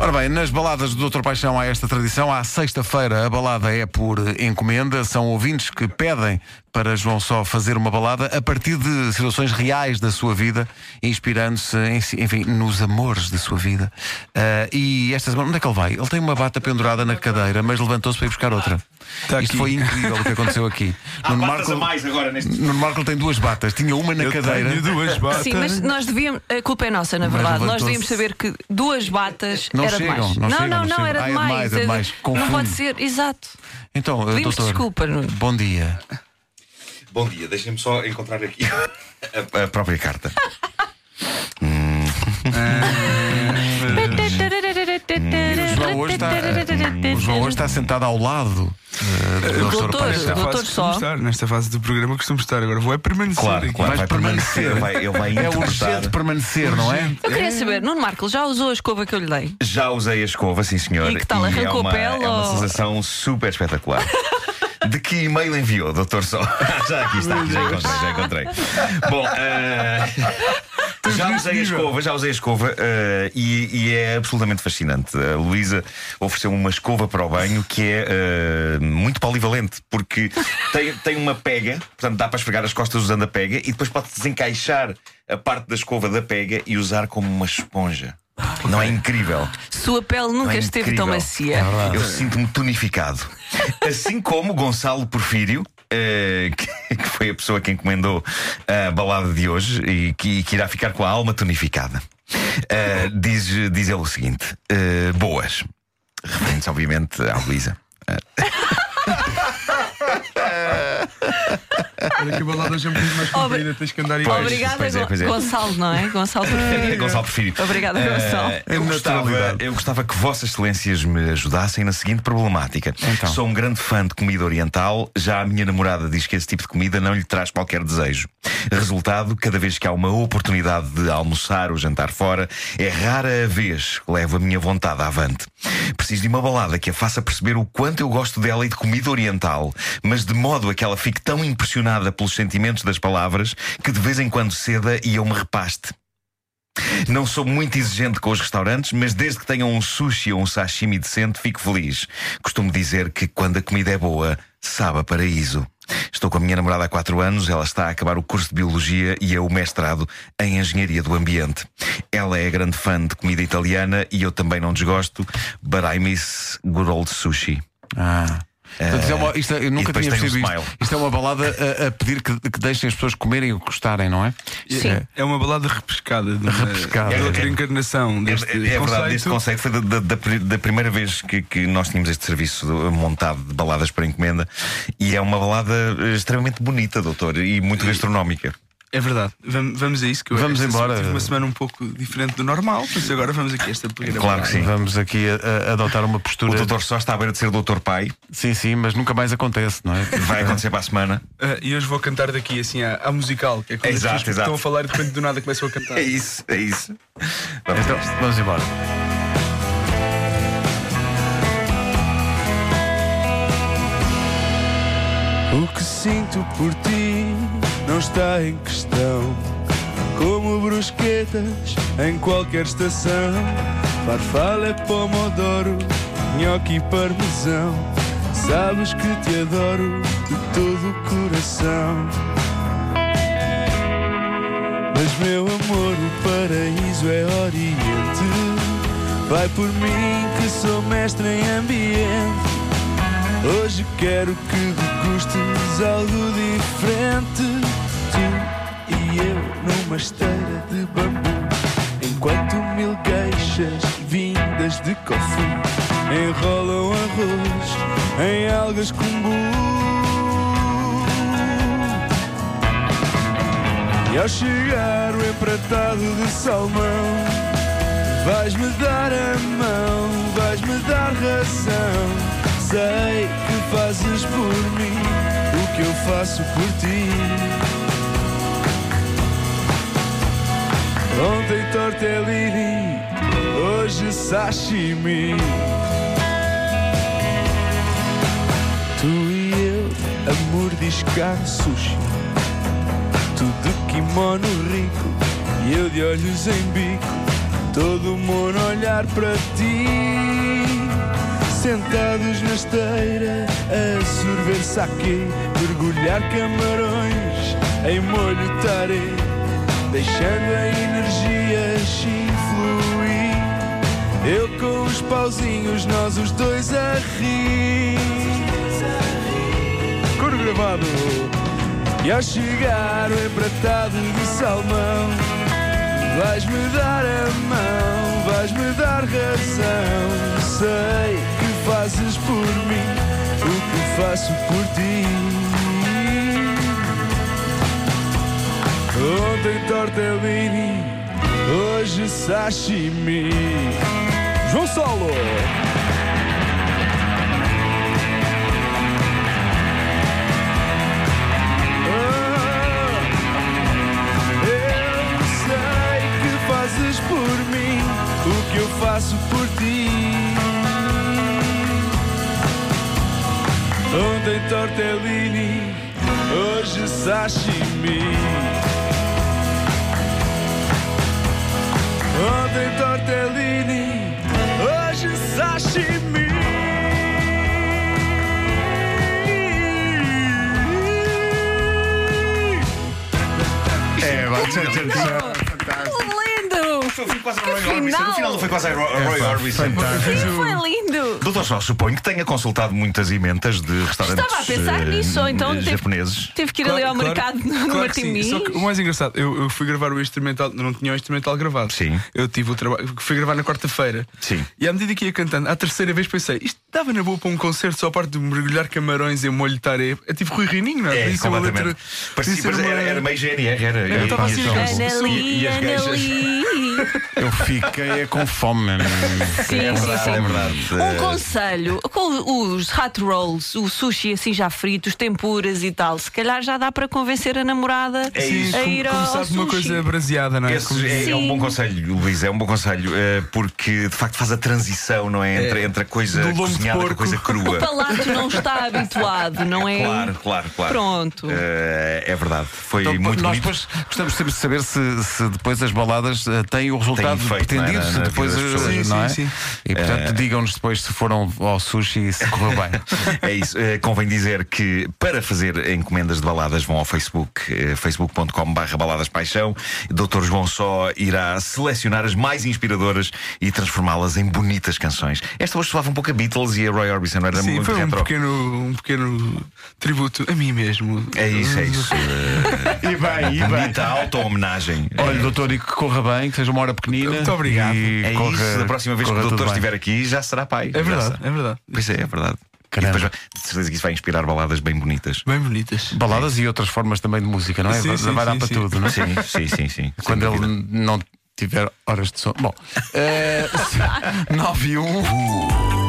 Ora bem, nas baladas do Doutor Paixão há esta tradição. À sexta-feira a balada é por encomenda. São ouvintes que pedem para João Só fazer uma balada a partir de situações reais da sua vida, inspirando-se, enfim, nos amores da sua vida. Ah, e esta semana, onde é que ele vai? Ele tem uma bata pendurada na cadeira, mas levantou-se para ir buscar outra. Está Isto aqui. foi incrível o que aconteceu aqui. Há batas a mais agora neste. Nuno Marco tem duas batas. Tinha uma na Eu cadeira. tenho duas batas. Sim, mas nós devíamos. A culpa é nossa, na Mas verdade. Nós devíamos saber que duas batas Não era chegam, demais. não chegam, não, não não, chegam. era Ah, é demais. demais, é demais. não pode ser, exato. Então, Pedimos doutor, desculpa, bom dia. Bom dia, deixem-me só encontrar aqui a, a própria carta. O João hoje está, o João hoje está sentado ao lado do doutor doutor, doutor. Nesta fase costumo só. estar, nesta fase do programa costumo estar. Agora vou é permanecer Claro, aqui. claro, Vais vai permanecer. permanecer. Vai, ele vai É urgente permanecer, não é? Eu queria saber, Nuno Marco, já usou a escova que eu lhe dei? Já usei a escova, sim senhor. E que tal? Arrancou é uma, a pele É uma ou- sensação super espetacular. De que e-mail enviou, doutor Só? já aqui está, já encontrei, já encontrei. Bom, eh, já usei a escova, já usei a escova eh, e, e é absolutamente fascinante. A Luísa ofereceu uma escova para o banho que é eh, muito polivalente, porque tem, tem uma pega, portanto dá para esfregar as costas usando a pega e depois pode desencaixar a parte da escova da pega e usar como uma esponja. Não é incrível? Sua pele nunca é esteve tão incrível? macia. Eu sinto-me tonificado. Assim como Gonçalo Porfírio. Eh, que, foi a pessoa que encomendou a balada de hoje e que, que irá ficar com a alma tonificada. Eh, diz, diz ele o seguinte: eh, boas. Referente, obviamente, à Luísa. Olha que a balada hoje é um bocadinho mais comprida, tens que andar aí. Pois. Obrigada, pois é, pois é. Gonçalo, não é? Gonçalo Eh, Porfírio. Gonçalo Porfírio. Obrigada, Eh, Gonçalo. eu, gostava, eu gostava que Vossas Excelências me ajudassem na seguinte problemática. Então. Sou um grande fã de comida oriental, já a minha namorada diz que esse tipo de comida não lhe traz qualquer desejo. Resultado, cada vez que há uma oportunidade de almoçar ou jantar fora, é rara a vez que levo a minha vontade avante. Preciso de uma balada que a faça perceber o quanto eu gosto dela e de comida oriental, mas de modo a que ela fique tão impressionada pelos sentimentos das palavras que de vez em quando ceda e eu me repaste. Não sou muito exigente com os restaurantes, mas desde que tenham um sushi ou um sashimi decente, fico feliz. Costumo dizer que quando a comida é boa, sabe a paraíso. Estou com a minha namorada há 4 anos, ela está a acabar o curso de Biologia e eu o mestrado em Engenharia do Ambiente. Ela é grande fã de comida italiana e eu também não desgosto, but I miss good old sushi. Ah. Portanto, isto é uma- isto é- eu nunca depois tinha tem um percebido isto. smile. Isto é uma balada a, a pedir que, que deixem as pessoas comerem o que gostarem, não é? Sim. É. É uma balada repescada. De uma, Repescada. É outra É- encarnação É, deste é verdade, conceito. este conceito foi da, da- da pri- da primeira vez que, que nós tínhamos este serviço montado de baladas para encomenda e é uma balada eh, extremamente bonita, doutor, e muito gastronómica. É verdade. Vamos, vamos a isso. Que eu Vamos embora. Tive uma semana um pouco diferente do normal, mas agora vamos aqui a esta pequena Claro que sim. Vamos aqui a, a adotar uma O postura. doutor só está à beira de ser doutor pai, Sim, sim, mas nunca mais acontece, não é? vai acontecer para a semana. Ah, e hoje vou cantar daqui assim à, à musical, que é quando Exato, as pessoas exato. estão a falar e de repente do nada começam a cantar. É isso, é isso. Vamos Então, vamos embora. O que sinto por ti não está em questão. Como brusquetas em qualquer estação. Farfala, pomodoro, nhoque e parmesão. Sabes que te adoro de todo o coração. Mas meu amor, o paraíso é Oriente. Vai por mim que sou mestre em ambiente. Hoje quero que degustes algo diferente. Esteira de bambu. Enquanto mil queixas vindas de coffee enrolam arroz em algas combu. E ao chegar o empratado de salmão, vais-me dar a mão, vais-me dar razão. Sei que fazes por mim o que eu faço por ti. Ontem tortellini, hoje sashimi. Tu e eu a mordiscar sushi. Tu de kimono rico e eu de olhos em bico. todo mundo olhar para ti. Sentados na esteira, a sorver saque, mergulhar camarões em molho tare, deixando a energia assim fluir. Eu com os pauzinhos, nós os dois a rir. Coro gravado. E ao chegar o empratado de salmão, vais-me dar a mão, vais-me dar razão. Sei que fazes por mim o que faço por ti. Ontem tortellini, hoje sashimi. João Solo. Eu sei que fazes por mim o que eu faço por ti. Ontem tortellini, hoje sashimi. Ontem tortellini, hoje sashimi. É, vai, tchau, tchau, tchau. Lindo! Foi quase a Roy Orbison. No final não foi quase a Roy, Orbison. Sim, foi lindo! Doutor Só, suponho que tenha consultado muitas emendas de restaurantes Estava a pensar eh, nisso, ou então teve- japoneses. Teve que ir ali ao mercado no, no claro que sim. Martimi. Só que o mais engraçado, eu, eu fui gravar o instrumental, não tinha o instrumental gravado. Sim. Eu tive o trabalho, fui gravar na quarta-feira. Sim. E à medida que ia cantando, à terceira vez pensei, isto dava na boa para um concerto só a parte de mergulhar camarões em molho de taré. É tipo Rui Rininho, não é? É, uma completamente. letra. Parecia, uma- era, era meio GNR, era. Eu estava assim, E- Anali, e as gajas-. Eu fiquei é com fome. Sim, É sim, verdade, sim. é verdade. Um conselho, com os hot rolls, o sushi assim já frito, os tempuras e tal, se calhar já dá para convencer a namorada É Sim, isso. a ir ao, de uma sushi. coisa braseada, não é? É, é um Sim. bom conselho, Luís, é um bom conselho, eh, porque de facto faz a transição, não é? Entre, entre a coisa cozinhada com a coisa O crua. palato não está habituado, não é? Claro, claro, claro. Pronto. Eh, é verdade. Foi Então, muito nós bonito. depois gostamos sempre de saber se, se depois as baladas eh, têm o resultado efeito, pretendido, é, na- na depois pessoas. não é? Sim, sim, E portanto digam-nos depois se foram ao sushi e se correu bem. É isso. Eh, convém dizer que para fazer encomendas de baladas vão ao Facebook, eh, facebook.com/barra baladas paixão. Dr. João Só irá selecionar as mais inspiradoras e transformá-las em bonitas canções. Esta hoje soava um pouco a Beatles e a Roy Orbison, não era Sim, muito foi um retro. pequeno, um pequeno tributo a mim mesmo. É isso, é isso. E bem, Eh, bonita auto-homenagem. Olha, doutor, e que corra bem, que seja uma hora pequenina. Muito obrigado. E É corra, isso, da próxima vez que o doutor estiver aqui já será pai. É verdade, é verdade. Pois é, é verdade. E Caramba. depois vai- de certeza que isso vai inspirar baladas bem bonitas. Bem bonitas. Baladas e outras formas também de música, não é? Sim, vai sim, vai dar sim, para sim. tudo, não é? Sim, sim, sim, sim. Quando ele não tiver horas de sono. Bom, eh, 9 e 1. Que baladas são